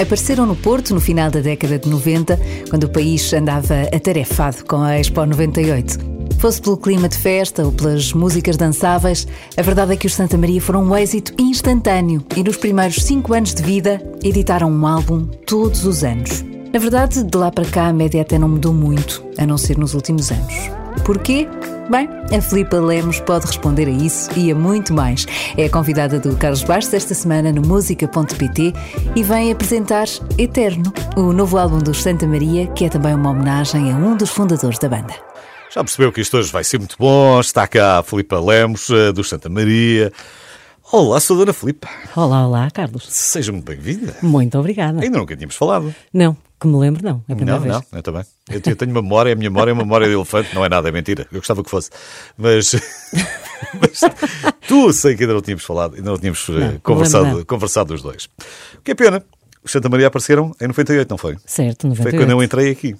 Apareceram no Porto no final da década de 90, quando o país andava atarefado com a Expo 98. Fosse pelo clima de festa ou pelas músicas dançáveis, a verdade é que os Santa Maria foram um êxito instantâneo e nos primeiros cinco anos de vida editaram um álbum todos os anos. Na verdade, de lá para cá a média até não mudou muito, a não ser nos últimos anos. Porquê? Bem, a Filipa Lemos pode responder a isso e a muito mais. É a convidada do Carlos Bastos esta semana no música.pt e vem apresentar Eterno, o novo álbum dos Santa Maria, que é também uma homenagem a um dos fundadores da banda. Já percebeu que isto hoje vai ser muito bom. Está cá a Filipa Lemos, eh, do Santa Maria. Olá, sou a Dona Filipa. Olá, olá, Carlos. Seja muito bem-vinda. Muito obrigada. Ainda nunca tínhamos falado. Não, que me lembro, não. É a primeira não, vez. não, eu também. Eu, eu tenho memória, a minha memória é uma memória de elefante. Não é nada, é mentira. Eu gostava que fosse. Mas, mas tu sei que ainda não tínhamos falado, ainda não tínhamos eh, Não, não conversado, não. conversado os dois. O que é pena. Os Santa Maria apareceram em 98, não foi? Certo, Foi 98. quando eu entrei aqui.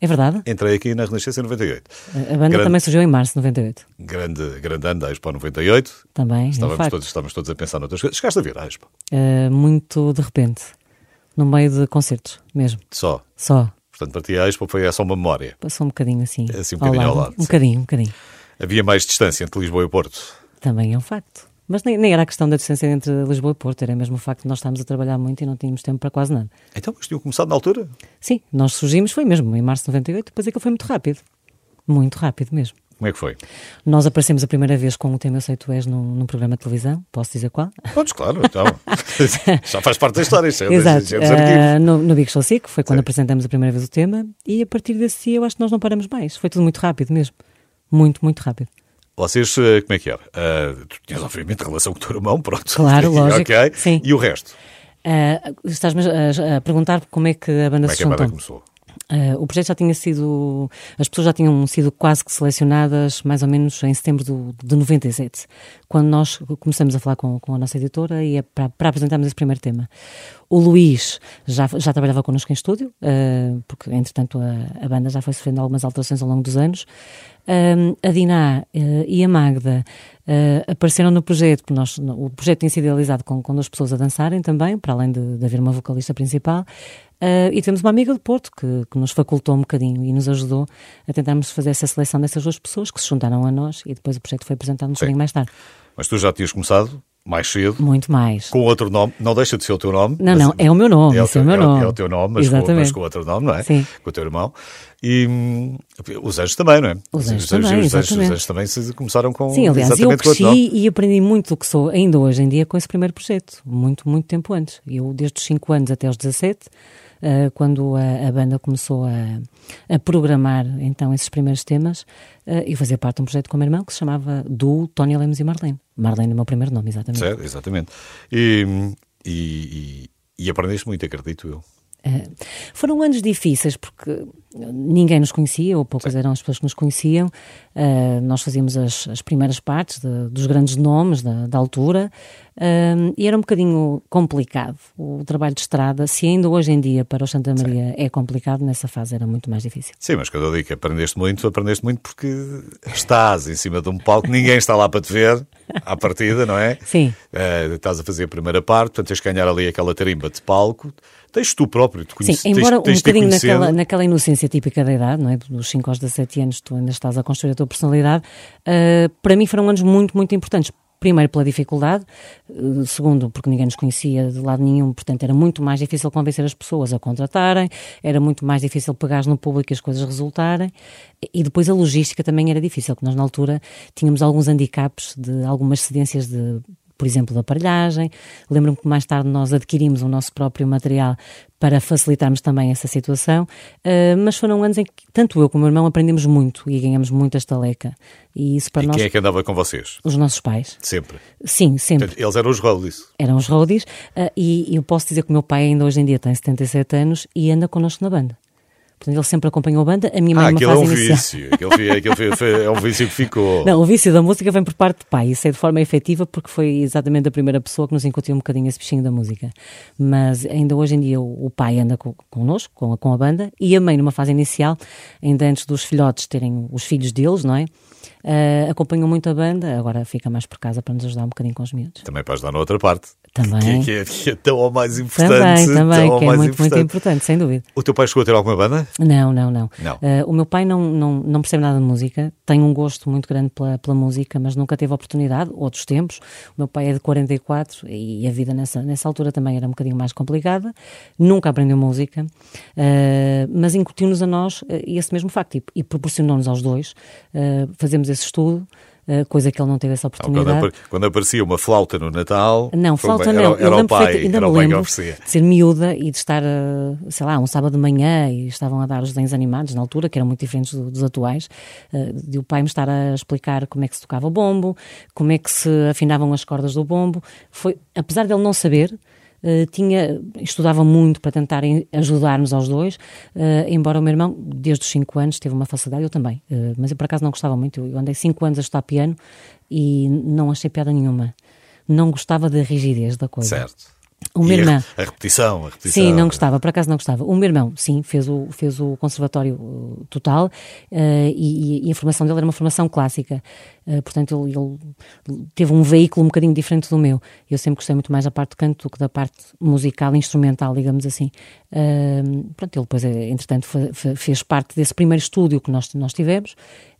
É verdade? Entrei aqui na Renascença em 98. A banda Grande- também surgiu em março de 98. Grande, grande ano da Expo 98. Também, é Estávamos facto. todos, estávamos todos a pensar noutras coisas. Chegaste a ver a Expo? Uh, muito de repente. No meio de concertos, mesmo. Só. Só. Portanto, para ti a Expo foi só uma memória. Passou um bocadinho assim. Assim, um bocadinho ao lado, Um sim. bocadinho, um bocadinho. Havia mais distância entre Lisboa e Porto. Também é um facto. Mas nem, nem era a questão da distância entre Lisboa e Porto, era mesmo o facto de nós estarmos a trabalhar muito e não tínhamos tempo para quase nada. Então, mas tinham começado na altura? Sim, nós surgimos, foi mesmo, em março de 98, depois é que foi muito rápido. Muito rápido mesmo. Como é que foi? Nós aparecemos a primeira vez com o tema Eu Sei Tu És num, num programa de televisão, posso dizer qual? Podes, claro, então. Já faz parte da história, isso é Exato, isso é dos. Ah, no, no Big Show Sick, foi quando Sim. apresentamos a primeira vez o tema, e a partir desse eu acho que nós não paramos mais. Foi tudo muito rápido mesmo. Muito, muito rápido. Vocês, eh, como é que era? Ah, tu tinhas, obviamente, relação com o teu irmão, pronto. Claro, lógico, ok. sim. E o resto? Ah, Estás-me a, a perguntar como é que a banda Como é se que a banda começou? Ah, o projeto já tinha sido. As pessoas já tinham sido quase que selecionadas mais ou menos em setembro do, de 97, quando nós começamos a falar com, com a nossa editora e é para, apresentarmos esse primeiro tema. O Luís já, já trabalhava connosco em estúdio, ah, porque entretanto a, a banda já foi sofrendo algumas alterações ao longo dos anos. Ah, a Diná e a Magda apareceram no projeto, porque nós, o projeto tinha sido idealizado com, com duas pessoas a dançarem também, para além de, de haver uma vocalista principal. Ah, e temos uma amiga do Porto que, que nos facultou um bocadinho e nos ajudou a tentarmos fazer essa seleção dessas duas pessoas que se juntaram a nós e depois o projeto foi apresentado um bocadinho mais tarde. Mas tu já tinhas começado mais cedo, Muito mais. com outro nome. Não deixa de ser o teu nome. Não, não, é o meu nome, É o é teu, o meu é o- nome. é o teu nome, mas com, mas com outro nome, não é? Sim. Com o teu irmão. E hum, os anjos também, não é? Os anjos os, também, os, anjos, os anjos também se começaram com Sim, aliás, eu cresci e aprendi muito do que sou ainda hoje em dia com esse primeiro projeto, muito, muito tempo antes. Eu, desde os 5 anos até os 17, ah, quando a, a banda começou a, a programar então esses primeiros temas, ah, eu fazia parte de um projeto com o meu irmão que se chamava Do Tony Lemos e Marlene. Marlene é o meu primeiro nome, exatamente. Certo, exatamente. E, e, e, e aprendeste muito, acredito eu. Eh, foram anos difíceis porque ninguém nos conhecia, ou poucas eram as pessoas que nos conheciam. Eh, nós fazíamos as, as primeiras partes de- dos grandes nomes da, da altura eh, e era um bocadinho complicado o trabalho de estrada. Se ainda hoje em dia para o Santa Maria é complicado, nessa fase era muito mais difícil. Sim, mas quando eu digo que aprendeste muito, aprendeste muito porque estás em cima de um palco, ninguém está lá para te ver, à partida, não é? Sim. Eh, estás a fazer a primeira parte, portanto tens de ganhar ali aquela tarimba de palco. Tens tu próprio, te Sim, conheces, embora tens, um bocadinho conhecer. naquela, naquela inocência típica da idade, não é? Dos 5 aos 17 anos, tu ainda estás a construir a tua personalidade. ah, para mim foram anos muito, muito importantes. Primeiro, pela dificuldade. eh, Segundo, porque ninguém nos conhecia de lado nenhum, portanto era muito mais difícil convencer as pessoas a contratarem, era muito mais difícil pegar no público e as coisas resultarem. E depois a logística também era difícil, porque nós na altura tínhamos alguns handicaps de algumas cedências de por exemplo, da aparelhagem. Lembro-me que mais tarde nós adquirimos o nosso próprio material para facilitarmos também essa situação, Uh, mas foram anos em que tanto eu como o meu irmão aprendemos muito e ganhamos muita estaleca. E isso para E nós, quem é que andava com vocês? os nossos pais. Sempre. Sim, sempre. Portanto, eles eram os roadies. Eram os roadies. uh, e eu posso dizer que o meu pai ainda hoje em dia tem 77 anos e anda connosco na banda. Portanto, ele sempre acompanhou a banda. A minha mãe, Ah, aquilo é um inicial. vício. Aquilo, foi- aquilo foi- é um vício que ficou. Não, o vício da música vem por parte do pai. Isso é de forma efetiva porque foi exatamente a primeira pessoa que nos incutiu um bocadinho esse bichinho da música. Mas ainda hoje em dia o, pai anda co- connosco, com a, com a banda, e a mãe, numa fase inicial, ainda antes dos filhotes terem os filhos deles, não é? Ah, acompanhou muito a banda, agora fica mais por casa para nos ajudar um bocadinho com os miúdos. Também para ajudar na outra parte. Também. Que, é, que é tão ou mais importante. Também, também, que é muito, importante. muito importante, sem dúvida. O teu pai chegou a ter alguma banda? Não, não, não. Não. Uh, o meu pai não, não, não percebe nada de música, tem um gosto muito grande pela, pela música, mas nunca teve oportunidade, outros tempos. O meu pai é de 44 e a vida nessa, nessa altura também era um bocadinho mais complicada. Nunca aprendeu música, uh, mas incutiu-nos a nós uh, esse mesmo facto e, e proporcionou-nos aos dois uh, fazermos esse estudo. Uh, coisa que ele não teve essa oportunidade. Quando, quando, aparecia uma flauta no Natal. Não, flauta não. Era, era o pai, ainda era me o pai que lembro de ser miúda e de estar, uh, sei lá, um sábado de manhã e estavam a dar os desenhos animados na altura, que eram muito diferentes do, dos atuais, uh, de o pai me estar a explicar como é que se tocava o bombo, como é que se afinavam as cordas do bombo. Foi, apesar dele não saber, Uh, tinha, estudava muito para tentar ajudar-nos aos dois, uh, embora o meu irmão, desde os 5 anos, teve uma facilidade, eu também, uh, mas eu por acaso não gostava muito. Eu andei 5 anos a estudar piano e não achei piada nenhuma. Não gostava da rigidez da coisa. Certo. O meu irmão. A, repetição, a repetição. Sim, não gostava, por acaso não gostava. O meu irmão, sim, fez o, fez o conservatório uh, total uh, e, e, a formação dele era uma formação clássica. Uh, portanto, ele, ele, teve um veículo um bocadinho diferente do meu. Eu sempre gostei muito mais da parte de canto do que da parte musical, instrumental, digamos assim. pronto, ele depois, entretanto, fez parte desse primeiro estúdio que nós, nós tivemos.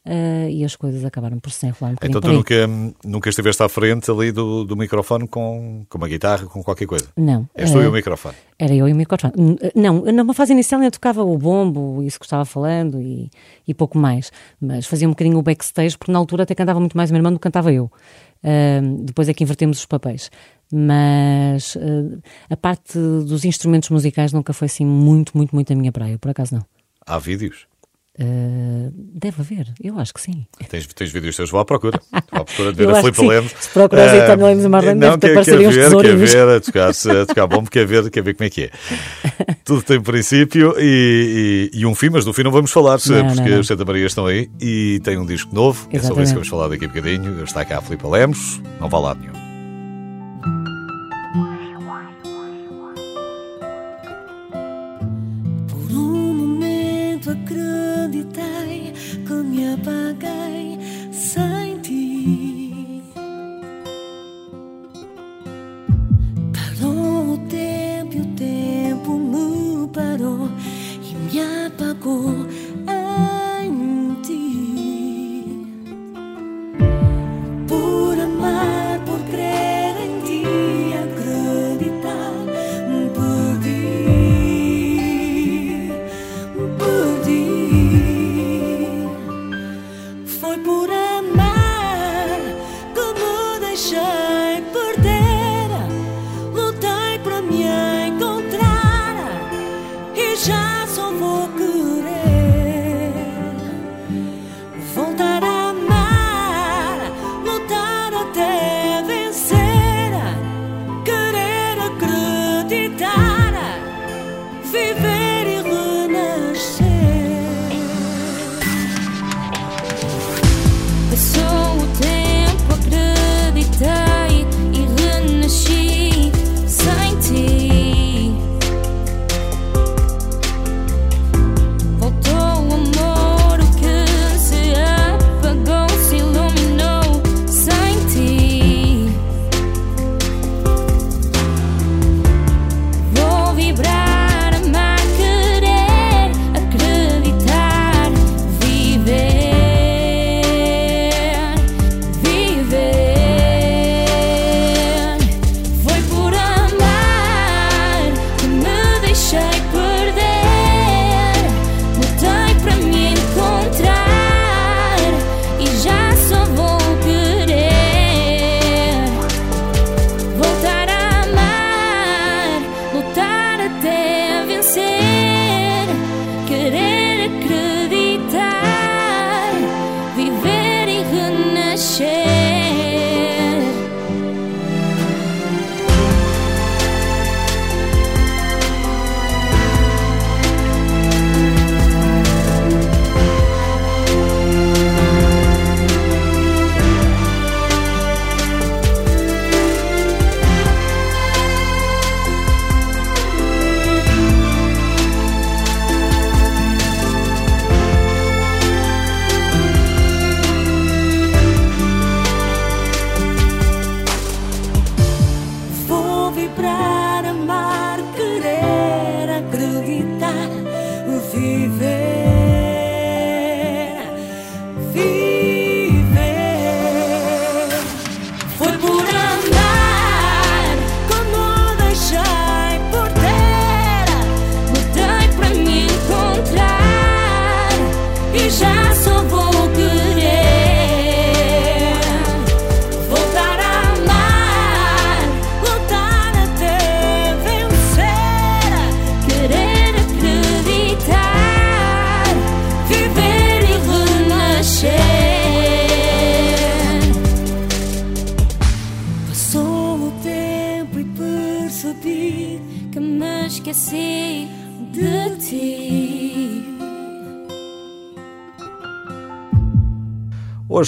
Uh, e as coisas acabaram por se enrolar um bocadinho Então tu nunca, nunca estiveste à frente ali do, do microfone com, com uma guitarra, com qualquer coisa? Não. És tu uh, e o microfone? Era eu e o microfone. Não, numa fase inicial eu tocava o bombo, isso que estava falando e, e pouco mais, mas fazia um bocadinho o backstage, porque na altura até cantava muito mais o meu irmão do que cantava eu. Uh, depois é que invertemos os papéis. Mas a parte dos instrumentos musicais nunca foi assim muito, muito, muito a minha praia, por acaso não. Há vídeos? Uh, deve haver, eu acho que sim. Tens, tens vídeos teus, vou à procura. Vou à procura de ver eu a Filipe Lemos. Se procuras uh, então Lemos Marlene, não, deve quer, quer ver. Quer ver, a tocar, a tocar bom, quer ver, quer ver como é que é. Tudo tem princípio e, e, e um fim, mas do fim não vamos falar, não, porque não, não. os Santa Maria estão aí e tem um disco novo. Exatamente. É sobre isso que vamos falar daqui a bocadinho. Está cá a Filipe Lemos, não vá lá nenhum.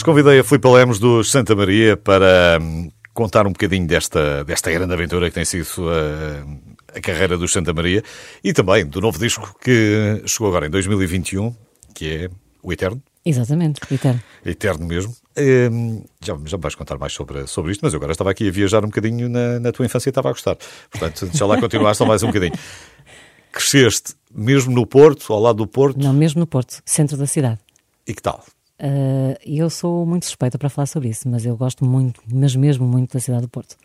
Hoje convidei a Filipe Lemos dos Santa Maria para hum, contar um bocadinho desta, desta grande aventura que tem sido a, a carreira dos Santa Maria e também do novo disco que chegou agora em 2021, que é O Eterno. Exatamente, Eterno. Eterno mesmo. Hum, já, já me vais contar mais sobre, sobre isto, mas eu agora estava aqui a viajar um bocadinho na, na tua infância e estava a gostar. Portanto, deixa lá continuar só mais um bocadinho. Cresceste mesmo no Porto, ao lado do Porto, Não, mesmo no Porto, centro da cidade. e que tal? Ah, E eu sou muito suspeita para falar sobre isso, mas eu gosto muito, mas mesmo muito da cidade do Porto.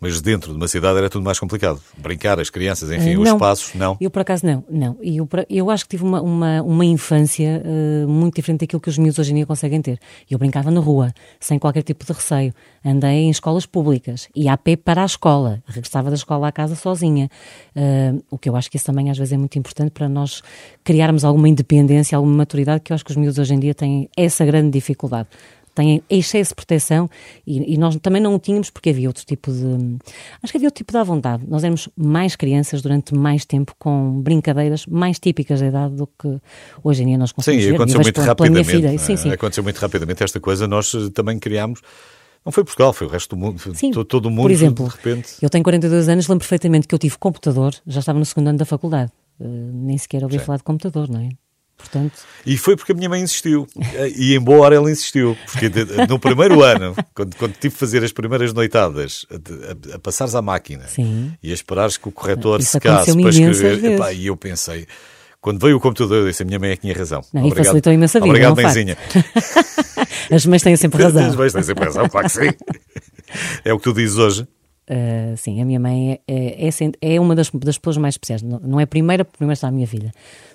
Mas dentro de uma cidade era tudo mais complicado. Brincar, as crianças, enfim, os espaços, não. Eu, por acaso, não. não. E Eu, eu acho que tive uma, uma, uma infância eh, muito diferente daquilo que os miúdos hoje em dia conseguem ter. Eu brincava na rua, sem qualquer tipo de receio. Andei em escolas públicas, ia a pé para a escola, regressava da escola à casa sozinha. Eh, o que eu acho que isso também às vezes é muito importante para nós criarmos alguma independência, alguma maturidade, que eu acho que os miúdos hoje em dia têm essa grande dificuldade têm excesso de proteção e, e nós também não o tínhamos porque havia outro tipo de. Acho que havia outro tipo de à vontade. Nós éramos mais crianças durante mais tempo com brincadeiras mais típicas da idade do que hoje em dia nós Sim, conseguimos e ver. aconteceu muito pela- pela minha rapidamente. filha. Sim, é? sim. Aconteceu muito rapidamente esta coisa. Nós eh, também criámos. Não foi Portugal, foi o resto do mundo. Sim, to- todo o mundo, por exemplo, de repente. eu tenho 42 anos, lembro perfeitamente que eu tive computador, já estava no segundo ano da faculdade. Eh, nem sequer ouvi Sim. falar de computador, não é? Portanto, E foi porque a minha mãe insistiu. E embora ela insistiu. Porque no primeiro ano, quando, quando tive de fazer as primeiras noitadas, a, a- a passares à máquina Sim. e a esperares que o corretor Isso secasse para escrever. Epá, e eu pensei. Quando veio o computador, eu disse: a minha mãe é que tinha razão. Não, e facilitou imensa vida, Obrigado, é mãezinha. as mães têm sempre razão. As mães têm sempre razão, claro que sim. É o que tu dizes hoje. Uh, sim, a minha mãe é, é, é sen- é uma das, das pessoas mais especiais. Não, não é a primeira, porque primeiro está a minha filha,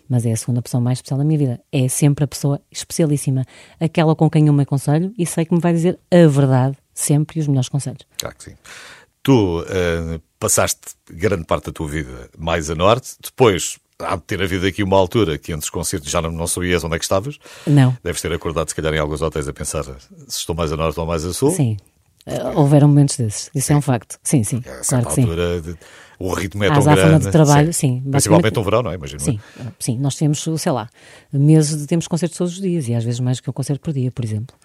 mas é a segunda pessoa mais especial da minha vida. É sempre a pessoa especialíssima, aquela com quem eu me aconselho e sei que me vai dizer a verdade sempre e os melhores conselhos. Claro que sim. Tu eh, passaste grande parte da tua vida mais a norte, depois há de ter havido aqui uma altura que entre os concertos já não, não sabias onde é que estavas. Não, Deves ter acordado, se calhar, em alguns hotéis a pensar se estou mais a norte ou mais a sul. sim. Uh, houveram momentos desses, isso é um facto. Sim, sim, A claro que sim. de- o ritmo é tão grande. de trabalho, sim, Principalmente basicamente- no verão, não é? Imagino. Sim, sim, nós temos, sei lá, meses de temos concertos todos os dias e às vezes mais que um concerto por dia, por exemplo.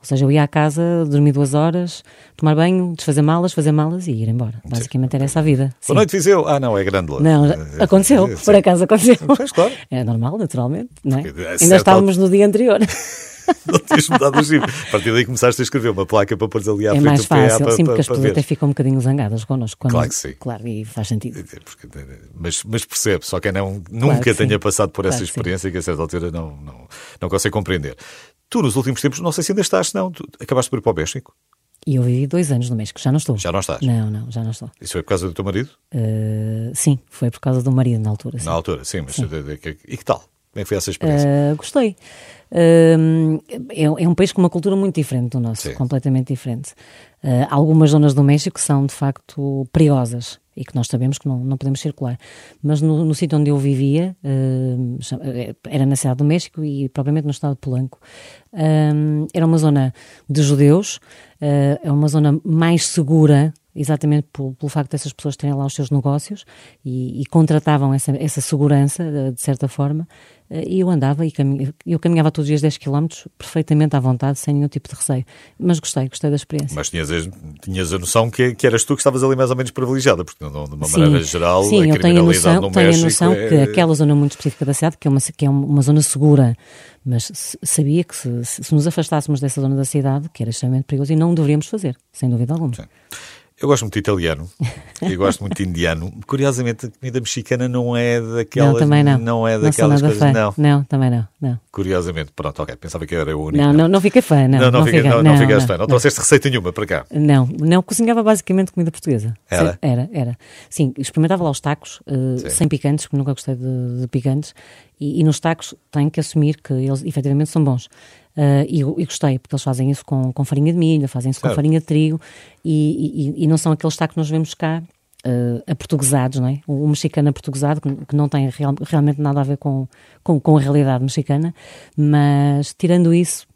Ou seja, eu ia à casa, dormir duas horas, tomar banho, desfazer malas, fazer malas e ir embora. Basicamente era essa a vida. Sim. Boa noite, Viseu. Ah, não, é grande. Não, já- Eh, aconteceu, eh, por acaso aconteceu. Pois, claro. É normal, naturalmente, não é? Ainda estávamos no dia anterior. Não tinhas mudado o chip. A partir daí começaste a escrever uma placa para pôres ali à É frente mais do PA fácil, para, sim, porque as pessoas até ficam um bocadinho zangadas connosco. Quando, Claro que sim. Claro, e faz sentido. Porque, mas, mas percebe, só quem não, nunca que tenha sim. passado por essa Claro que sim. experiência que a certa altura não, não, não consegue compreender. Tu, nos últimos tempos, não sei se ainda estás, não. Tu acabaste por ir para o México. E eu vivi dois anos no México, já não estou. Já não estás? Não, não, já não estou. Isso foi por causa do teu marido? Uh, sim, foi por causa do marido na altura. sim. Na altura, sim. Mas, de- e que tal? Como é que foi essa experiência? Uh, gostei. Uh, é, é um país com uma cultura muito diferente do nosso, Sim. completamente diferente. Uh, algumas zonas do México são de facto perigosas e que nós sabemos que não, não podemos circular. Mas no, no sítio onde eu vivia, uh, era na cidade do México e propriamente no estado de Polanco, um, era uma zona de judeus, uh, é uma zona mais segura exatamente pelo, pelo facto dessas pessoas terem lá os seus negócios e, e contratavam essa, essa segurança, eh, de certa forma, eh, e eu andava e caminha, eu caminhava todos os dias 10 km perfeitamente à vontade, sem nenhum tipo de receio. Mas gostei, gostei da experiência. Mas tinhas, tinhas a noção que, que eras tu que estavas ali mais ou menos privilegiada, porque não, de uma maneira geral sim, a eu tenho a noção, no tenho a noção é... que aquela zona muito específica da cidade, que é uma, que é uma zona segura, mas sabia que se, se- nos afastássemos dessa zona da cidade, que era extremamente perigoso, e não o deveríamos fazer, sem dúvida alguma. Eu gosto muito de italiano e gosto muito de indiano. Curiosamente, a comida mexicana não é daquelas. não, também não. é sou daquelas nada coisas. fã. Não. também não. Não, Curiosamente, pronto, ok. Pensava que era o único. não, não, não fiquei fã, não. não, não, fica- não, não não, ficaste não, fã. Não não. trouxeste receita nenhuma para cá. Não, não cozinhava basicamente comida portuguesa. Era? Era, era. Sim, experimentava lá os tacos, Sim. sem picantes, porque nunca gostei de, de picantes, e, e nos tacos tenho que assumir que eles efetivamente são bons. Eh, e, e gostei, porque eles fazem isso com, com farinha de milho, fazem isso com Certo. farinha de trigo, e, e- e não são aqueles tacos que nós vemos cá. Uh, aportuguesados, não é? O, o mexicano aportuguesado, que, que não tem real- realmente nada a ver com, com, com a realidade mexicana, mas tirando isso,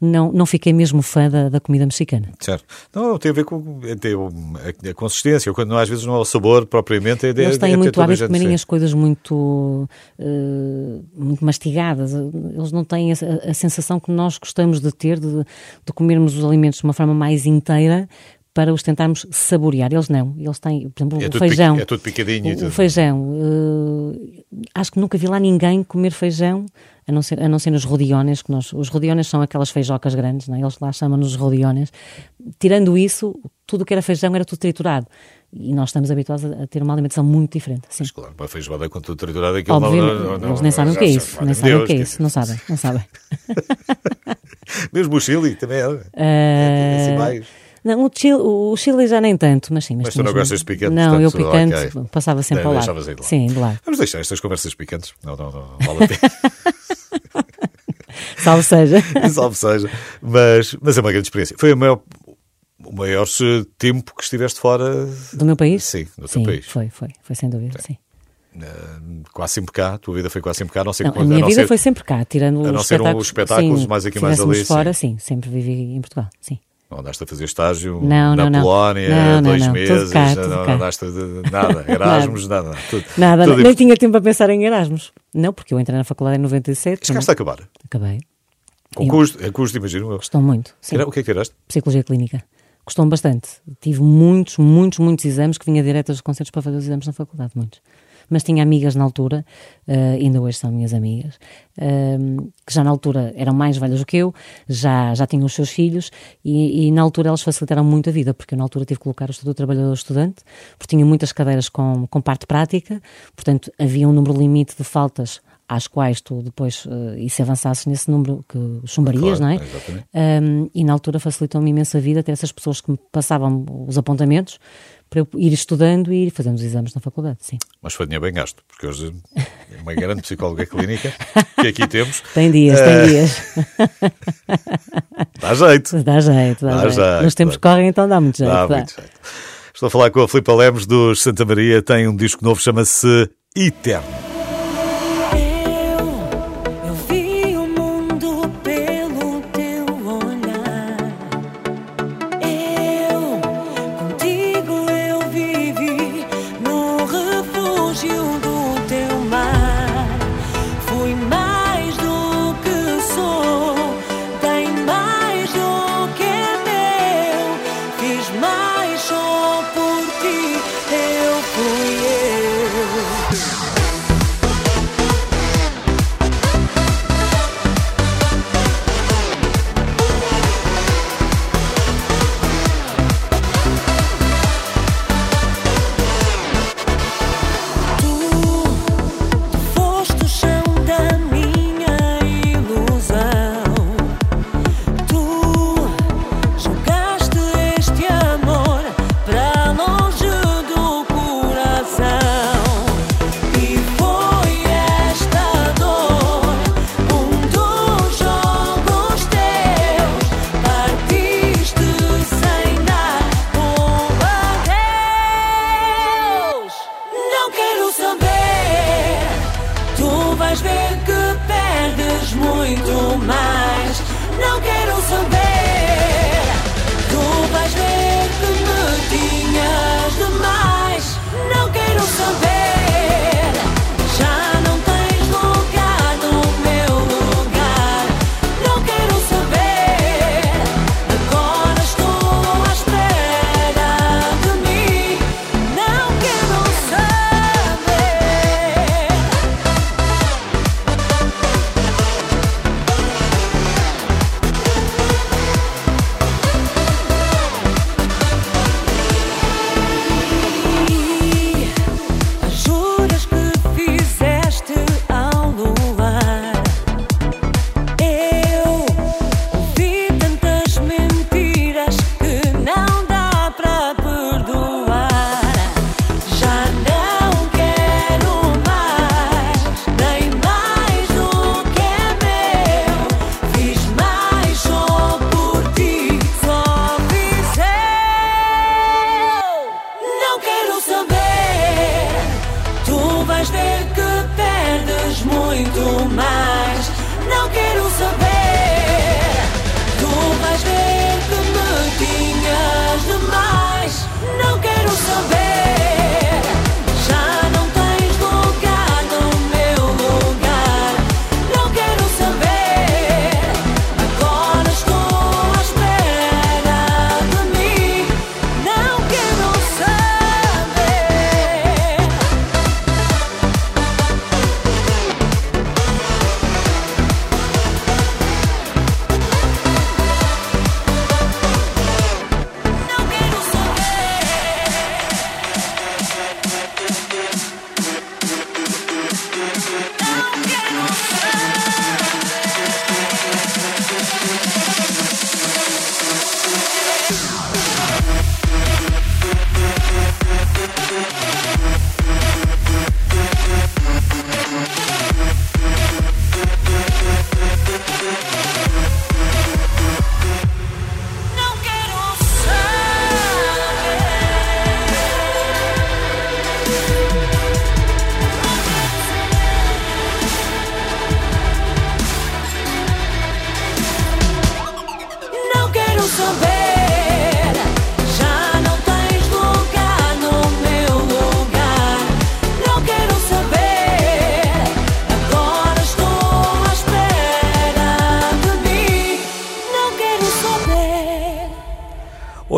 não, não fiquei mesmo fã da, da comida mexicana. Certo. Não, tem a ver com tem a, a consistência, quando às vezes não é o sabor propriamente. É, Eles têm é, muito hábito de comerem as coisas muito, uh, muito mastigadas. Eles não têm a, a, sensação que nós gostamos de ter de, de comermos os alimentos de uma forma mais inteira para os tentarmos saborear. Eles não. Eles têm, por exemplo, é o feijão. é tudo picadinho. O, tudo. o feijão. Uh, acho que nunca vi lá ninguém comer feijão, a não ser, a não ser nos rodiones, que nós, os rodiones são aquelas feijocas grandes, não é? eles lá chamam-nos rodiones. Tirando isso, tudo que era feijão era tudo triturado. E nós estamos habituados a, ter uma alimentação muito diferente. Sim. Mas claro, uma feijoada com tudo triturado, aquilo Obviamente, não, não, não, Eles nem sabem o que é isso. Nem sabem o que é isso. Não sabem, não sabem. Mesmo o Chile também é. Uh... é assim mais. Não, o Chile, o Chile já nem tanto, mas sim. Mas, mas tu não gostas de picante? Não, portanto, eu picante okay. passava sempre ao lado. De sim, de lado. Vamos deixar estas conversas picantes. Não, não, não, vale a pena. Salve seja. Salve seja. Mas, mas é uma grande experiência. Foi o maior, o maior tempo que estiveste fora... Do meu país? Sim, do sim, teu país. foi, foi. Foi sem dúvida, sim. sim. Uh, quase sempre cá, a tua vida foi quase sempre cá, não sei não, quando, A minha vida ser, foi sempre cá, tirando a não ser os espetáculos sim, mais aqui mais ali. fora, sim. sim, sempre vivi em Portugal, sim. Não andaste a fazer estágio não, na não, Polónia, não, dois não, meses, cá, não, cá. andaste de nada, Erasmus, nada. Nada, tudo, nada tudo nem tinha tempo a pensar em Erasmus. Não, porque eu entrei na faculdade em 97. Chegaste a acabar? Acabei. Com custo, é custo, imagino. Gostou muito. Sim. O que é que tiraste? Psicologia clínica. Gostou-me bastante. Tive muitos, muitos, muitos exames que vinha direto aos concertos para fazer os exames na faculdade, muitos mas tinha amigas na altura, uh, ainda hoje são minhas amigas, uh, que já na altura eram mais velhas do que eu, já, já tinham os seus filhos e, e, na altura elas facilitaram muito a vida, porque eu na altura tive que colocar o Estatuto Trabalhador Estudante, porque tinha muitas cadeiras com, com parte prática, portanto havia um número limite de faltas às quais tu depois, uh, e se avançasses nesse número, que chumbarias, claro, não é? Um, e na altura facilitou-me imensa vida ter essas pessoas que me passavam os apontamentos para eu ir estudando e ir fazendo os exames na faculdade, sim. Mas foi dinheiro bem gasto, porque hoje é uma grande psicóloga clínica que aqui temos. Tem dias, uh... tem Eh, dias. dá jeito. Dá jeito, dá, dá jeito. jeito. Nos tempos que correm, então dá muito jeito. Dá, dá. muito jeito. Estou a falar com a Filipe Lemos dos Santa Maria, tem um disco novo, chama-se Eterno.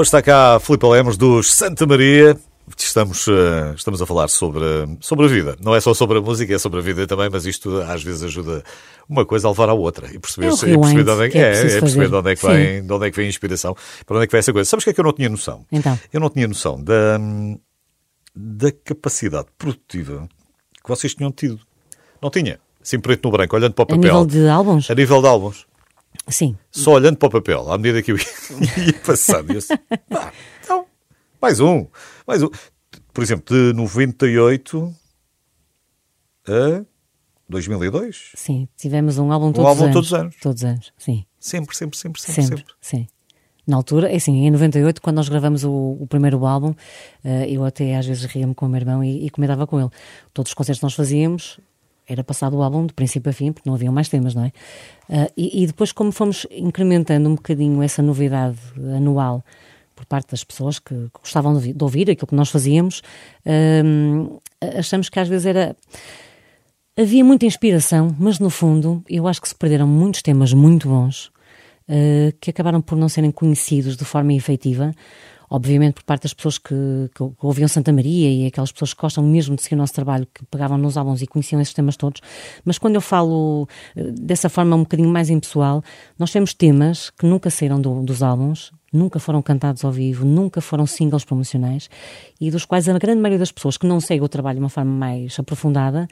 Hoje está cá Filipe Lemos dos Santa Maria. Estamos, uh, estamos a falar sobre, sobre a vida. Não é só sobre a música, é sobre a vida também, mas isto às vezes ajuda uma coisa a levar à outra e perceber, É e perceber, de, onde é, que é é, é perceber de, onde é que vem, de onde é que vem a inspiração, para onde é que vai essa coisa. Sabes o que é que eu não tinha noção? Então. Eu não tinha noção da, da capacidade produtiva que vocês tinham tido. Não tinha. Assim preto no branco, olhando para o A papel. nível de álbuns? A nível de álbuns. Sim. Só olhando para o papel, à medida que eu ia, passando. Eu disse, pá, então, mais um, mais um. Por exemplo, de 98 a 2002. Sim, tivemos um álbum todos álbum os anos. todos os anos. Todos os anos, sim. Sempre, sempre, sempre, sempre, Sempre, sempre. sim. Na altura, é assim, em 98, quando nós gravamos o, o primeiro álbum, eh, eu até às vezes ria-me com o meu irmão e, e comentava com ele. Todos os concertos que nós fazíamos, era passado o álbum de princípio a fim, porque não haviam mais temas, não é? Eh, e, e depois, como fomos incrementando um bocadinho essa novidade anual por parte das pessoas que gostavam de de ouvir aquilo que nós fazíamos, hum, achamos que às vezes era. Havia muita inspiração, mas no fundo eu acho que se perderam muitos temas muito bons eh, que acabaram por não serem conhecidos de forma efetiva. Obviamente por parte das pessoas que, que ouviam Santa Maria e aquelas pessoas que gostam mesmo de seguir o nosso trabalho, que pegavam nos álbuns e conheciam esses temas todos. Mas quando eu falo eh, dessa forma um bocadinho mais impessoal, nós temos temas que nunca saíram do- dos álbuns, nunca foram cantados ao vivo, nunca foram singles promocionais e dos quais a grande maioria das pessoas que não segue o trabalho de uma forma mais aprofundada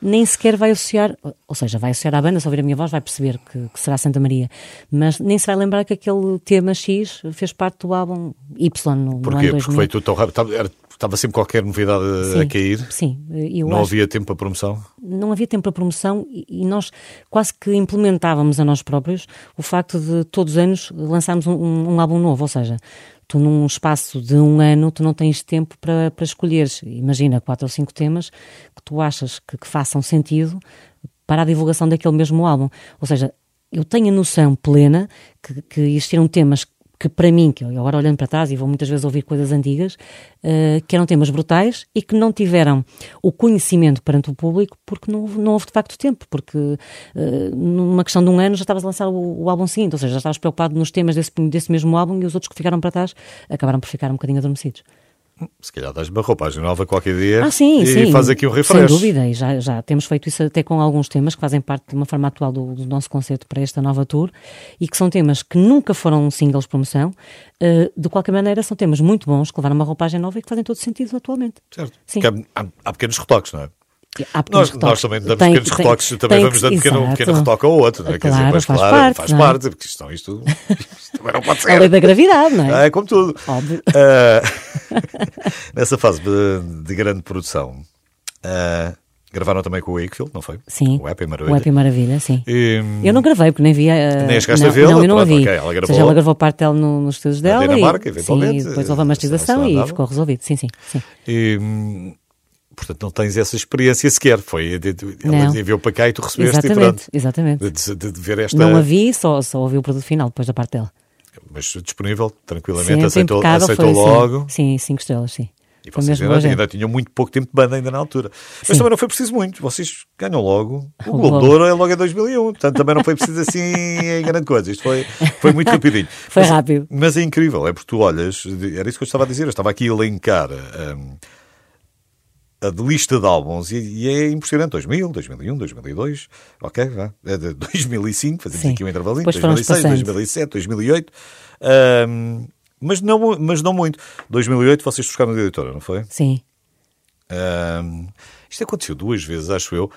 nem sequer vai associar, ou seja, vai associar à banda, se ouvir a minha voz vai perceber que, que será Santa Maria, mas nem se vai lembrar que aquele tema X fez parte do álbum Y no, no Porquê? ano 2000. Porque foi tudo tão rápido. Estava, era- estava sempre qualquer novidade a- a Sim, cair. Sim, eu Não havia tempo para promoção. não havia tempo para promoção e nós quase que implementávamos a nós próprios o facto de todos os anos lançarmos um- um álbum novo, ou seja, tu num espaço de um ano tu não tens tempo para, para escolheres, imagina quatro ou cinco temas que tu achas que, que façam sentido para a divulgação daquele mesmo álbum, ou seja, eu tenho a noção plena que, que existiram temas que para mim, que eu agora olhando para trás e vou muitas vezes ouvir coisas antigas, eh, que eram temas brutais e que não tiveram o conhecimento perante o público porque não, não houve de facto tempo, porque eh, numa questão de um ano já estavas a lançar o, o álbum seguinte, ou seja, já estavas preocupado nos temas desse, desse mesmo álbum e os outros que ficaram para trás acabaram por ficar um bocadinho adormecidos. Se calhar dás uma roupagem nova qualquer dia Ah, sim, e sim. faz aqui um refresh. Sem dúvida, e já, já temos feito isso até com alguns temas que fazem parte de uma forma atual do, do nosso concerto para esta nova tour e que são temas que nunca foram singles de promoção. eh, de qualquer maneira, são temas muito bons que levaram uma roupagem nova e que fazem todo sentido atualmente. Certo. Sim. Porque Há, há- há pequenos retoques, não é? Nós, nós também damos Tem- pequenos tem- retoques, também tem vamos dando pequeno, pequeno retoque ao outro, não é? Quer dizer, Claro, mas faz claro, parte, faz é? parte, porque isto, isto, isto também não pode ser. A lei da gravidade, não é? É como tudo. Óbvio. Ah, nessa fase de, de grande produção, ah, gravaram também com o Wakefield, não foi? Sim. O Happy Maravilha. O Happy Maravilha, sim. E, Eu não gravei, porque nem vi. eh, Nem chegaste não, a vê-la? Não, eu não a vi. ok, ela Ou gravou. seja, ela gravou parte dela no- nos estudos dela. Dinamarca, e, eventualmente, Sim, depois houve a masterização se e ficou resolvido. Sim, sim. sim. e, hum, portanto, não tens essa experiência sequer. Foi, de- de- ela Não. enviou para cá e tu recebeste e Exatamente, pronto. exatamente. De, de- ver esta. Não a vi, só, só ouvi o produto final depois da parte dela. Mas disponível, tranquilamente, Sempre aceitou, aceitou foi, logo. Sim, sim, cinco estrelas, sim. E vocês ainda, ainda tinham muito pouco tempo de banda ainda na altura. Mas Sim. também não foi preciso muito. Vocês ganham logo. O O Globo Globo. de Ouro é logo em 2001. Portanto, também não foi preciso assim em grande coisa. Isto foi, foi muito rapidinho. Foi Mas- rápido. Mas é incrível. É porque tu olhas... Era isso que eu estava a dizer. Eu estava aqui a elencar... hum, a de lista de álbuns e, e é impressionante. 2000, 2001, 2002, ok, vá. É de 2005, fazemos Sim. aqui um intervalinho. Depois foram 2006, passando. 2007, 2008. hum, mas, não, mas não muito. 2008 vocês buscaram de editora, não foi? Sim. Ahm, isto aconteceu duas vezes, acho eu.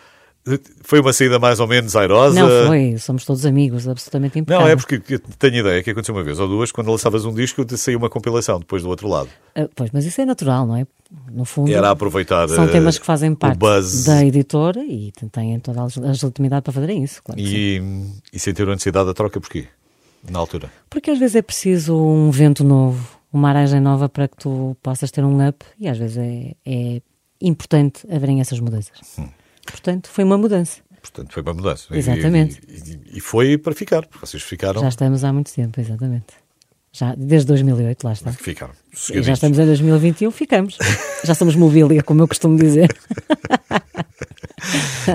Foi uma saída mais ou menos airosa. Não foi, somos todos amigos, absolutamente Não, impecável. é porque tenho ideia que aconteceu uma vez ou duas, quando lançavas um disco, saiu uma compilação depois do outro lado. Ah, pois, mas isso é natural, não é? No fundo, Era aproveitar são eh, temas que fazem parte buzz da editora e têm toda a legitimidade para fazerem isso, claro e, e sentiram a necessidade da troca porquê? Na altura. Porque às vezes é preciso um vento novo, uma aragem nova para que tu possas ter um up e às vezes é, é importante haverem essas mudanças. Hum. Portanto, foi uma mudança. Portanto, foi uma mudança. E- Exatamente. E, e foi para ficar, porque vocês ficaram. Já estamos há muito tempo, exatamente. Já, desde 2008, lá está. Ficaram. E já estamos em 2021, ficamos. Já somos mobília, como eu costumo dizer.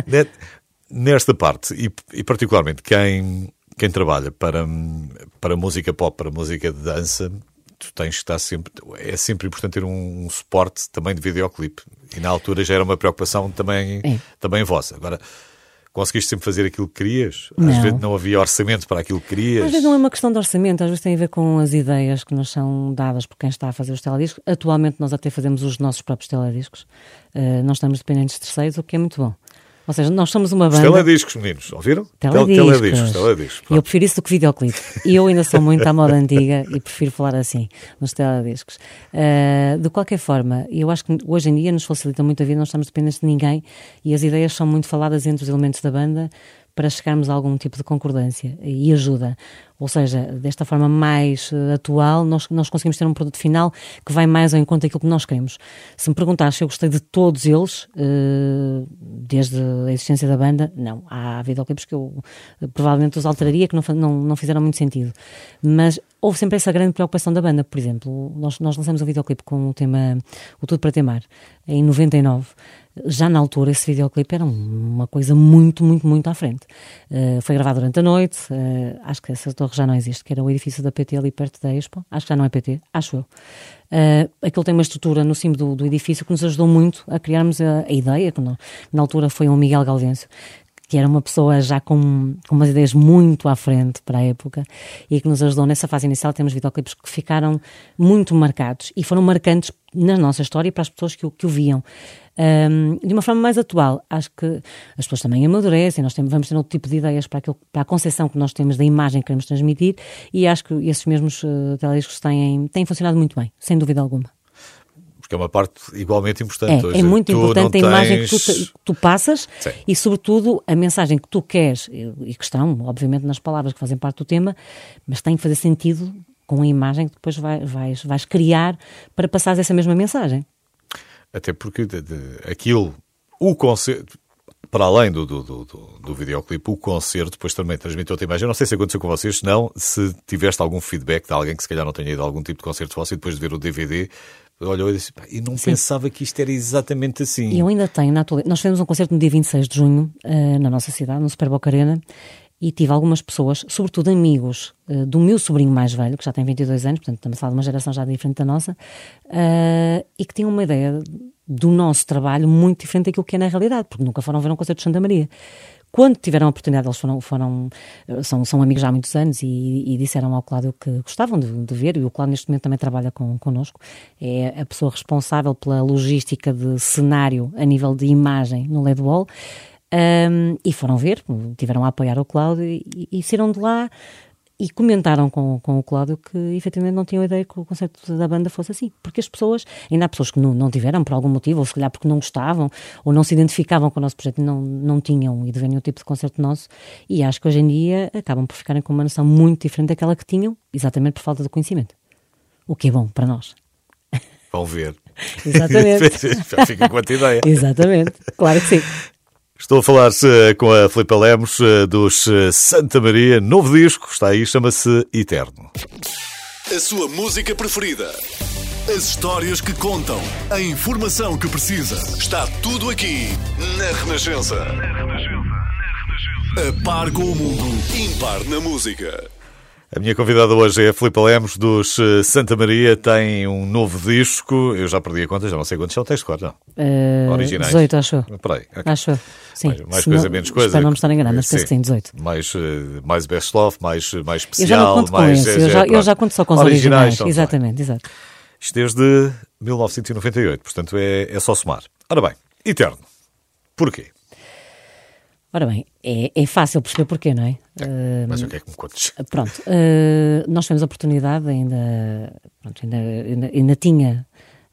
Ne- Nesta parte, e, e particularmente quem, quem trabalha para, para música pop, para música de dança, tu tens que estar sempre. É sempre importante ter um, um suporte também de videoclipe. E na altura já era uma preocupação também, É. também vossa. Agora, conseguiste sempre fazer aquilo que querias? Não. Às vezes não havia orçamento para aquilo que querias. Às vezes não é uma questão de orçamento, às vezes tem a ver com as ideias que nos são dadas por quem está a fazer os telediscos. Atualmente nós até fazemos os nossos próprios telediscos. Uh, não estamos dependentes de terceiros, o que é muito bom. Ou seja, nós somos uma Os banda. telediscos, meninos, ouviram? Tel- Telediscos. Telediscos, telediscos. Eu prefiro isso do que videoclipe. E eu ainda sou muito à moda antiga e prefiro falar assim, nos telediscos. Uh, de qualquer forma, eu acho que hoje em dia nos facilita muito a vida, não estamos dependentes de ninguém e as ideias são muito faladas entre os elementos da banda para chegarmos a algum tipo de concordância e ajuda. Ou seja, desta forma mais eh, atual, nós, nós conseguimos ter um produto final que vai mais ao encontro daquilo que nós queremos. Se me perguntares se eu gostei de todos eles, eh, desde a existência da banda, não. Há videoclipes que eu eh, provavelmente os alteraria, que não, não, não fizeram muito sentido. Mas houve sempre essa grande preocupação da banda. Por exemplo, nós, nós lançamos um videoclipe com o tema O Tudo para Temar, em 99 já na altura esse videoclipe era uma coisa muito, muito, muito à frente. Uh, foi gravado durante a noite, uh, acho que essa torre já não existe, que era o edifício da PT ali perto da Expo, acho que já não é PT, acho eu. Uh, aquilo tem uma estrutura no cimo do, do edifício que nos ajudou muito a criarmos a, a ideia, que na, na altura foi um Miguel Galvêncio, que era uma pessoa já com, com umas ideias muito à frente para a época e que nos ajudou nessa fase inicial. Temos videoclipes que ficaram muito marcados e foram marcantes na nossa história e para as pessoas que o, que o viam. Um, de uma forma mais atual, acho que as pessoas também amadurecem, nós temos, vamos ter outro tipo de ideias para, aquilo, para a concepção que nós temos da imagem que queremos transmitir e acho que esses mesmos uh, telediscos têm, têm funcionado muito bem, sem dúvida alguma. Porque é uma parte igualmente importante. É, Hoje, é muito tu importante a imagem que tu, tens- tu passas Sim. e, sobretudo, a mensagem que tu queres, e que estão, obviamente, nas palavras que fazem parte do tema, mas tem que fazer sentido com a imagem que depois vai- vais, vais criar para passares essa mesma mensagem. Até porque de- de- aquilo, o concerto, para além do, do, do, do, videoclipe, o concerto depois também transmite outra imagem. Eu não sei se aconteceu com vocês, se não, se tiveste algum feedback de alguém que se calhar não tenha ido a algum tipo de concerto vosso e depois de ver o DVD, olhou e disse, "Pá, e não pensava que isto era exatamente assim. E eu ainda tenho na atualidade. Nós fizemos um concerto no dia 26 de junho, eh, na nossa cidade, no Super Boca Arena, e tive algumas pessoas, sobretudo amigos eh, do meu sobrinho mais velho, que já tem 22 anos, portanto estamos a falar de uma geração já diferente da nossa, eh, e que tinham uma ideia do nosso trabalho muito diferente daquilo que é na realidade, porque nunca foram ver um concerto de Santa Maria. Quando tiveram a oportunidade, eles foram, foram eh, são, são amigos já há muitos anos e, e disseram ao Cláudio que gostavam de, de ver, e o Cláudio neste momento também trabalha com, connosco, é a pessoa responsável pela logística de cenário a nível de imagem no LED Wall, Um, e foram ver, tiveram a apoiar o Cláudio e, e saíram de lá e comentaram com, com o Cláudio que efetivamente não tinham ideia que o conceito da banda fosse assim. Porque as pessoas, ainda há pessoas que não, não tiveram por algum motivo, ou se calhar porque não gostavam, ou não se identificavam com o nosso projeto, não, não tinham ido ver nenhum tipo de concerto nosso. E acho que hoje em dia acabam por ficarem com uma noção muito diferente daquela que tinham, exatamente por falta de conhecimento. O que é bom para nós. Vão ver. Exatamente. Fica com a ideia. exatamente. Claro que sim. Estou a falar eh, com a Filipa Lemos eh, dos eh, Santa Maria, novo disco, está aí, chama-se Eterno. A sua música preferida. As histórias que contam. A informação que precisa. Está tudo aqui na Renascença. A par com o mundo. Impar na música. A minha convidada hoje é a Filipa Lemos dos eh, Santa Maria, tem um novo disco, eu já perdi a conta, já não sei quantos são, tens cor, não? Uh, Originais. 18, acho eu. Espera aí, ok. Acho eu. Sim. Mais, mais coisa, não- menos coisa. Espero não me estar enganado, mas penso que tem 18. Mais, eh, mais best-of, mais, mais Eu especial. já não conto com mais, esse, eh, eu já, eu pronto. já conto só com os originais. só. Exatamente, exato. Isto desde 1998, portanto é, é só somar. Ora bem, Eterno. Porquê? Ora bem, é, é fácil perceber porquê, não é? Uh, Mas o que é que me contes? Pronto, uh, nós tivemos a oportunidade, ainda, pronto, ainda, ainda, ainda tinha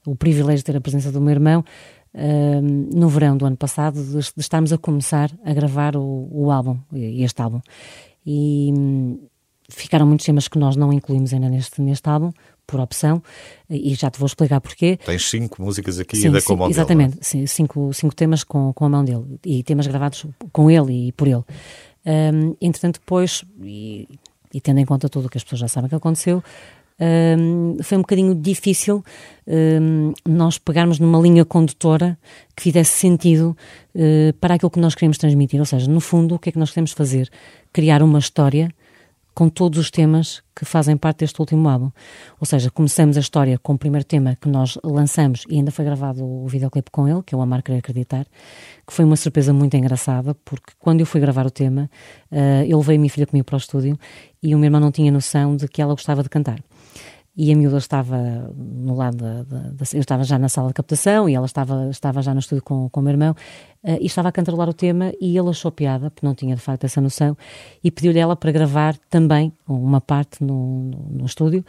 o privilégio de ter a presença do meu irmão, uh, no verão do ano passado, de, de estarmos a começar a gravar o, o álbum, este álbum. E hum, ficaram muitos temas que nós não incluímos ainda neste, neste álbum, por opção, e já te vou explicar porquê. Tens cinco músicas aqui Sim, ainda com a mão dele, Exatamente, sim, cinco, cinco temas com, com a mão dele e temas gravados com ele e por ele. Um, entretanto, depois, e, e tendo em conta tudo o que as pessoas já sabem que aconteceu, um, foi um bocadinho difícil um, nós pegarmos numa linha condutora que fizesse sentido uh, para aquilo que nós queremos transmitir. Ou seja, no fundo, o que é que nós queremos fazer? Criar uma história com todos os temas que fazem parte deste último álbum. Ou seja, começamos a história com o primeiro tema que nós lançamos e ainda foi gravado o videoclipe com ele, que é o Amar Querer Acreditar, que foi uma surpresa muito engraçada, porque quando eu fui gravar o tema, uh, eu levei a minha filha comigo para o estúdio e o meu irmão não tinha noção de que ela gostava de cantar e a miúda estava no lado da, da, da, eu estava já na sala de captação e ela estava, estava já no estúdio com, com o meu irmão uh, e estava a cantarolar o tema e ele achou piada, porque não tinha de facto essa noção e pediu-lhe ela para gravar também uma parte no, no, no estúdio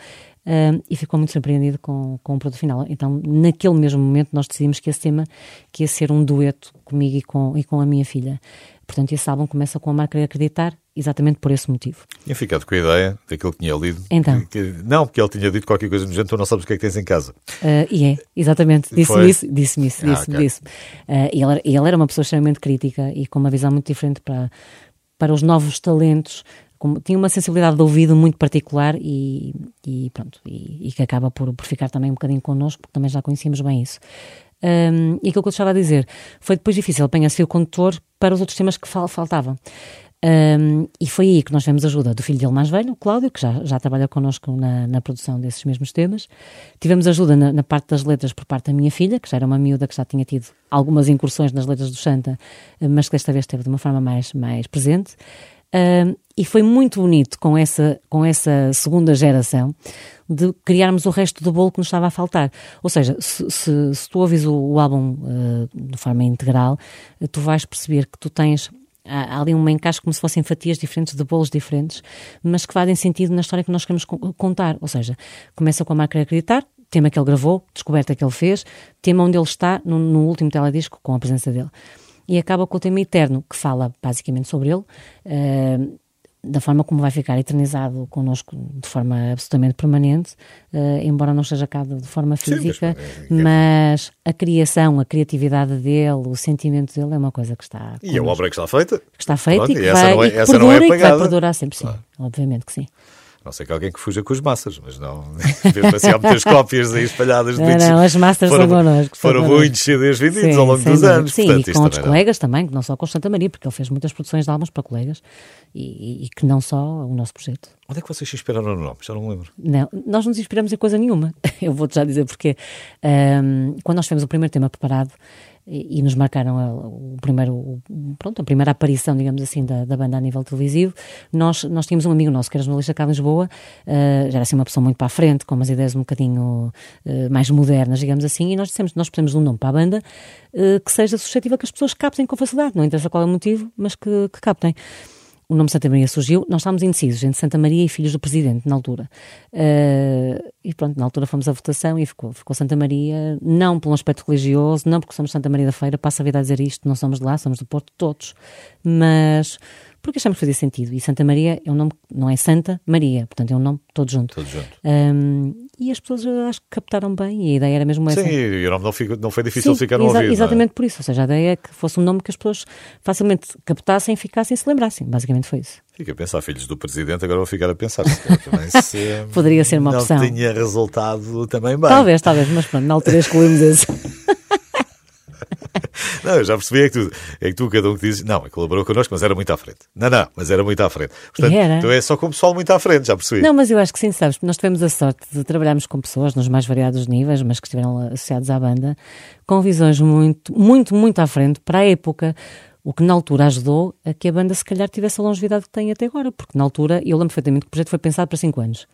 uh, e ficou muito surpreendido com, com o produto final. Então, naquele mesmo momento, nós decidimos que esse tema que ia ser um dueto comigo e com, e com a minha filha. Portanto, esse álbum começa com a marca de acreditar, exatamente por esse motivo. Tinha ficado com a ideia daquilo que tinha lido. Então. Que, que, não, porque ele tinha dito qualquer coisa no género, tu não sabes o que é que tens em casa. Uh, e é, exatamente. Disse-me isso, disse-me isso, disse-me, ah, okay. disse uh, e ele, ele era uma pessoa extremamente crítica e com uma visão muito diferente para, para os novos talentos. Tinha uma sensibilidade de ouvido muito particular e, e pronto, e, e, que acaba por, por ficar também um bocadinho connosco, porque também já conhecíamos bem isso. Um, e aquilo que eu estava a dizer foi depois difícil apanhar-se o condutor para os outros temas que fal faltavam. Um, e foi aí que nós tivemos ajuda do filho dele mais velho, o Cláudio, que já, já trabalha connosco na, na produção desses mesmos temas. Tivemos ajuda na, na, parte das letras por parte da minha filha, que já era uma miúda que já tinha tido algumas incursões nas letras do Santa, mas que desta vez esteve de uma forma mais, mais presente. Um, e foi muito bonito com essa, com essa segunda geração de criarmos o resto do bolo que nos estava a faltar. Ou seja, se, se, se tu ouves o, o álbum uh, de forma integral, uh, tu vais perceber que tu tens há, ali um encaixe como se fossem fatias diferentes de bolos diferentes, mas que fazem sentido na história que nós queremos contar. Ou seja, começa com a marca acreditar, tema que ele gravou, descoberta que ele fez, tema onde ele está no, no último teledisco com a presença dele. E acaba com o tema eterno, que fala basicamente sobre ele. Uh, da forma como vai ficar eternizado connosco de forma absolutamente permanente, uh, embora não esteja cá de, forma física, Sim, mas, é, mas, a criação, a criatividade dele, o sentimento dele é uma coisa que está. Connosco. E a obra que está feita? Que está feita Pronto, e que, vai, não é, e que perdura não é e que vai perdurar sempre, sim. Obviamente que sim. Não sei que alguém que fuja com os massas, mas não. Vê-se assim, há muitas cópias aí espalhadas. Não, não, as masters foram, são connosco. Foram muitos CDs vendidos sim, ao longo dos anos. Sim, Portanto, e com outros colegas também, não só com Santa Maria, porque ele fez muitas produções de álbuns para colegas e, e, que não só o nosso projeto. Onde é que vocês se inspiraram no nome? Já não me lembro. Não, nós não nos inspiramos em coisa nenhuma. Eu vou-te já dizer porque. Um, quando nós tivemos o primeiro tema preparado, e, e nos marcaram a, o primeiro, o, pronto, a primeira aparição, digamos assim, da, da, banda a nível televisivo. Nós, nós tínhamos um amigo nosso que era jornalista cá em Lisboa, uh, já era assim uma pessoa muito para a frente, com umas ideias um bocadinho uh, mais modernas, digamos assim, e nós dissemos nós de um nome para a banda uh, que seja suscetível que as pessoas captem com facilidade, não interessa qual é o motivo, mas que, que captem o nome Santa Maria surgiu, nós estávamos indecisos entre Santa Maria e Filhos do Presidente, na altura. Uh, e pronto, na altura fomos à votação e ficou, ficou Santa Maria, não por um aspecto religioso, não porque somos Santa Maria da Feira, passa a vida a dizer isto, não somos de lá, somos do Porto todos, mas porque achamos que fazia sentido. E Santa Maria é um nome, não é Santa Maria, portanto é um nome todo junto. Todo junto. Um, e as pessoas acho que captaram bem e a ideia era mesmo essa. Sim, e o nome não, fico, não foi difícil Sim, ficar no exa ouvido. É? Exatamente é? por isso, ou seja, a ideia é que fosse um nome que as pessoas facilmente captassem, ficassem e se lembrassem. Basicamente foi isso. Fica a pensar, filhos do Presidente, agora vou ficar a pensar. Se, se Poderia ser uma não opção. Não tinha resultado também bem. Talvez, talvez, mas pronto, na altura escolhemos esse. Não, eu já percebi é que tu, é que tu cada um que dizes, não, colaborou connosco, mas era muito à frente. Não, não, mas era muito à frente. Portanto, era. tu é só com o pessoal muito à frente, já percebi. Não, mas eu acho que sim, sabes, nós tivemos a sorte de trabalharmos com pessoas nos mais variados níveis, mas que estiveram associados à banda, com visões muito, muito, muito à frente para a época. O que na altura ajudou a que a banda se calhar tivesse a longevidade que tem até agora, porque na altura, eu lembro perfeitamente que o projeto foi pensado para 5 anos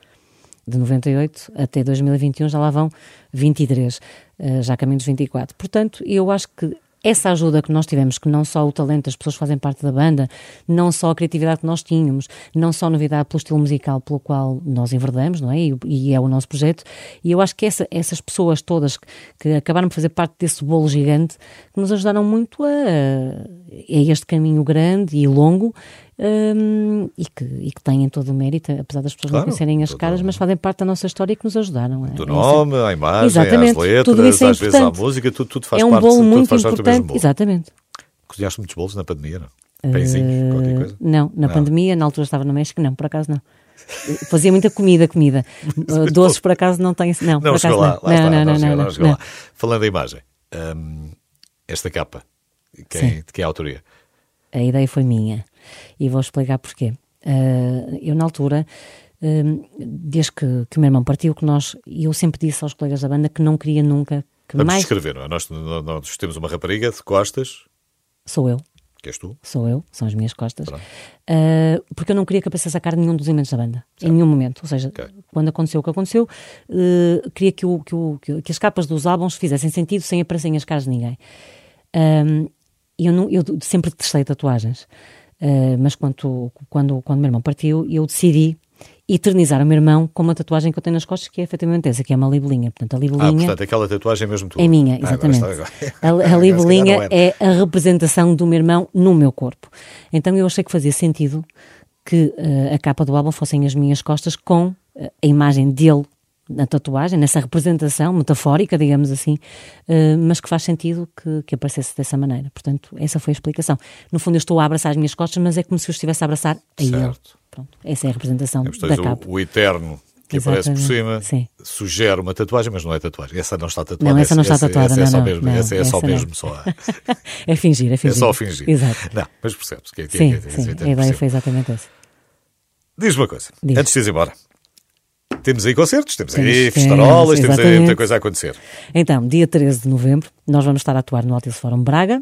de 98 até 2021 já lá vão 23, eh, já caminhos 24. Portanto, eu acho que essa ajuda que nós tivemos, que não só o talento das pessoas que fazem parte da banda, não só a criatividade que nós tínhamos, não só a novidade pelo estilo musical pelo qual nós enverdamos, não é? E, e é o nosso projeto. E eu acho que essa, essas pessoas todas que, que, acabaram por fazer parte desse bolo gigante, que nos ajudaram muito a, a este caminho grande e longo um, e, que, e que têm todo o mérito, apesar das pessoas claro, não conhecerem as caras, mas fazem parte da nossa história e que nos ajudaram. Do nome, a imagem, Exatamente, as letras, tudo isso é às vezes a música, tudo, tudo faz é um parte, bolo muito importante, bolo. Exatamente. Cozinhaste muitos bolos na pandemia, não? Pãezinhos, uh, qualquer coisa? Não, na não. pandemia, na altura estava no México, não, por acaso não. Fazia muita comida, comida. Doces por acaso não tem. Não, não por acaso lá, não. Lá não, não, não, não, não, Falando da imagem, hum, esta capa, quem, de quem é a autoria? A ideia foi minha. E vou explicar porquê. Uh, eu, na altura, uh, desde que, que o meu irmão partiu, que nós, eu sempre disse aos colegas da banda que não queria nunca que Vamos mais. descrever, não é? Nós, nós temos uma rapariga de costas, Sou eu, que és tu, sou eu, são as minhas costas. Uh, porque eu não queria que aparecesse a cara de nenhum dos elementos da banda, em nenhum momento. Ou seja, Ok. quando aconteceu o que aconteceu, uh, queria que, o, que, o, que, que as capas dos álbuns fizessem sentido sem aparecerem as caras de ninguém. Um, eu, não, eu sempre detestei tatuagens, Uh, mas quando, quando, quando o meu irmão partiu, eu decidi eternizar o meu irmão com uma tatuagem que eu tenho nas costas, que é efetivamente essa, que é uma libelinha. Portanto, a Ah, libelinha. portanto, aquela tatuagem é mesmo tua. É minha, Ah, agora exatamente. está- A, a agora se calhar libelinha não é a representação do meu irmão no meu corpo. Então eu achei que fazia sentido que eh, a capa do álbum fossem as minhas costas com eh, a imagem dele na tatuagem, nessa representação metafórica, digamos assim, eh, mas que faz sentido que, que aparecesse dessa maneira. Portanto, essa foi a explicação. No fundo, eu estou a abraçar as minhas costas, mas é como se eu estivesse a abraçar a ele. Certo. Pronto, essa é a representação Temos da capa. o, o eterno que aparece por cima, Exatamente. Sim. sugere uma tatuagem, mas não é tatuagem. Essa não está tatuada. Não, essa não está tatuada, Essa, é não, só não, mesmo, não, essa é só essa não. mesmo só. a- É fingir, é É fingir. só fingir. Exato. Não, mas percebes que, que, Sim, que, que, sim, que- a ideia foi exatamente essa. Diz-me uma coisa, Diz. antes de ires embora. Temos aí concertos, temos, Temos, aí temos, festarolas, temos aí muita coisa a acontecer. Então, dia 13 de novembro, nós vamos estar a atuar no Altice Fórum Braga,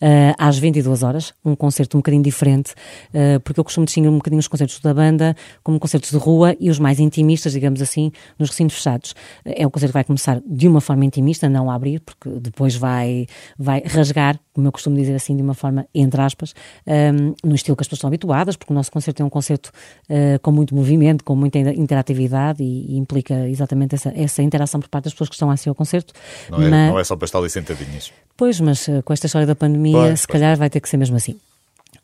eh, às 22 horas, um concerto um bocadinho diferente, eh, porque eu costumo distinguir um bocadinho os concertos da banda como concertos de rua e os mais intimistas, digamos assim, nos recintos fechados. É um concerto que vai começar de uma forma intimista, não a abrir, porque depois vai, vai rasgar, como eu costumo dizer assim, de uma forma, entre aspas, eh, no estilo que as pessoas estão habituadas, porque o nosso concerto é um concerto eh, com muito movimento, com muita interatividade e, e implica exatamente essa, essa interação por parte das pessoas que estão a assistir ao concerto. Não é, Mas- não é só para estar ali sentadinhas. Pois, mas eh, com esta história da pandemia, Pois, se pois. calhar vai ter que ser mesmo assim.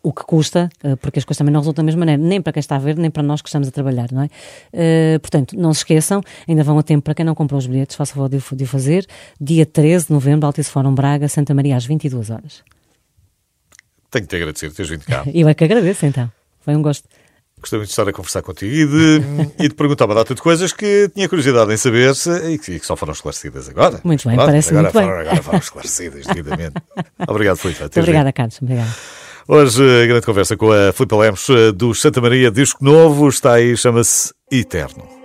O que custa, eh, porque as coisas também não resultam da mesma maneira, nem para quem está a ver, nem para nós que estamos a trabalhar, não é? Eh, portanto, não se esqueçam, ainda vão a tempo para quem não comprou os bilhetes, faça favor de, o- de o fazer. Dia 13 de novembro, Altice Fórum Braga, Santa Maria, às 22 horas. Tenho que te agradecer teres vindo cá. Eu é que agradeço, então. Foi um gosto. Gostei muito de estar a conversar contigo e de, e de perguntar uma data de coisas que tinha curiosidade em saber e que, e que só foram esclarecidas agora. Muito bem, Pronto, parece agora muito bem. foram, Agora foram esclarecidas devidamente. Obrigado. Muito obrigada, Carlos. Obrigada. Hoje, grande conversa com a Filipe Lemos eh, do Santa Maria, disco novo, está aí, chama-se Eterno.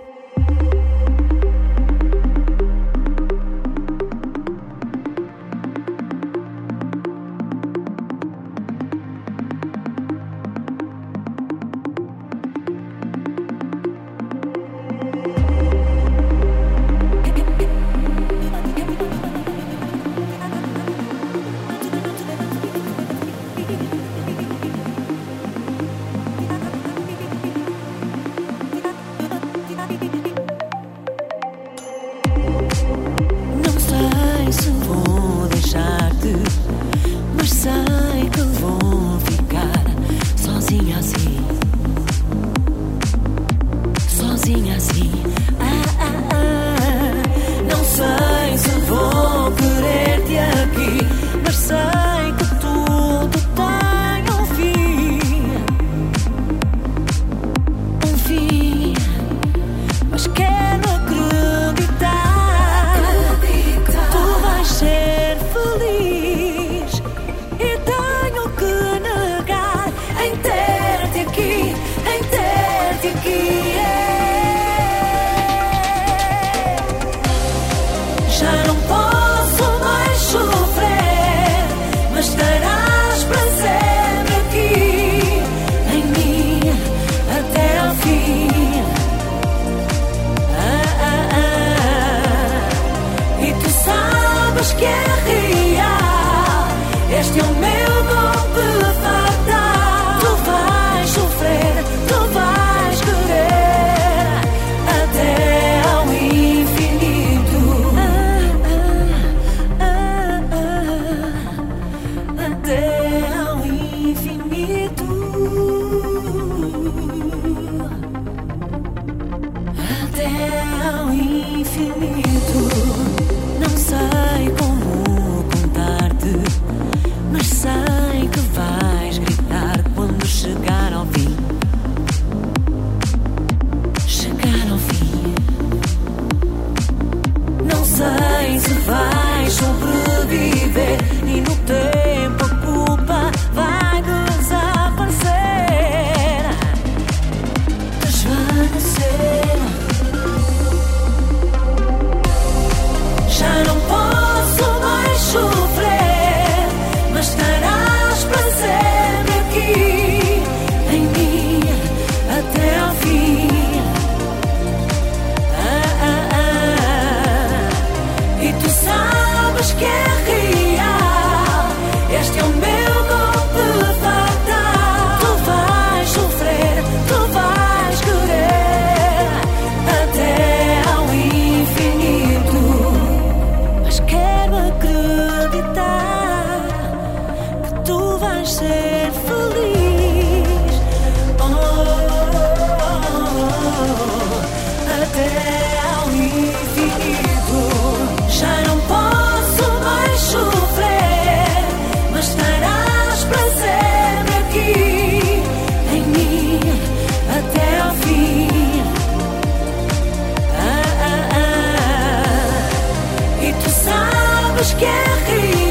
Sabes que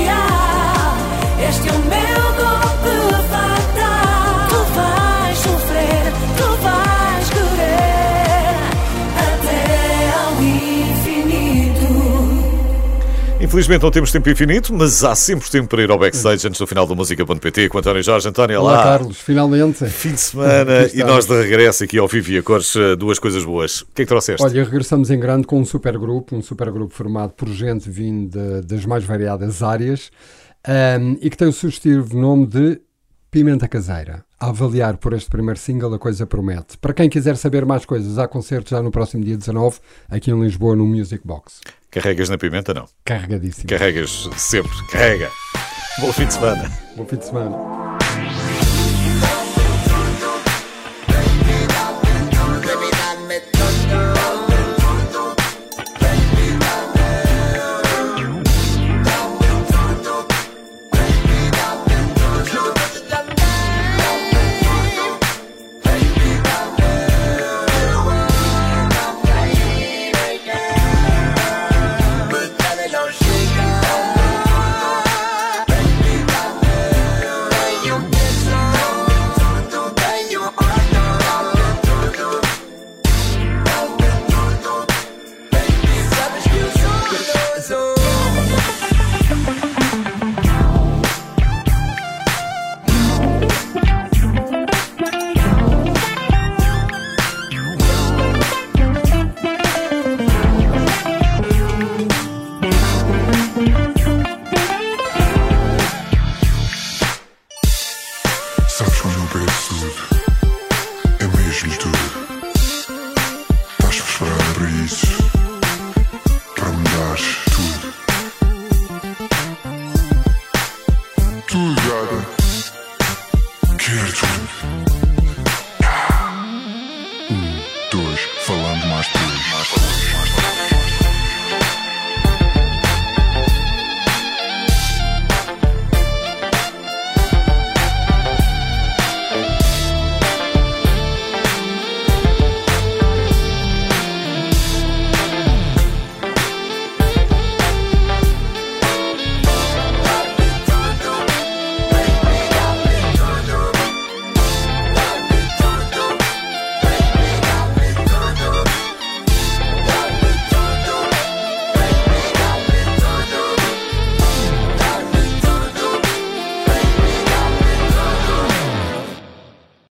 Infelizmente não temos tempo infinito, mas há sempre tempo para ir ao backstage antes do final do Música.pt com António Jorge. António, Olá, olá. Carlos, finalmente. Fim de semana e nós de regresso aqui ao Vivi a Cores, eh, duas coisas boas. O que é que trouxeste? Olha, regressamos em grande com um supergrupo, um supergrupo formado por gente vinda das mais variadas áreas ahm, e que tem o sugestivo nome de Pimenta Caseira. A avaliar por este primeiro single, a coisa promete. Para quem quiser saber mais coisas, há concerto já no próximo dia 19, aqui em Lisboa, no Music Box. Carregas na pimenta? Não. Carregadíssimo. Carregas sempre. Carrega. Bom fim de semana. Bom fim de semana.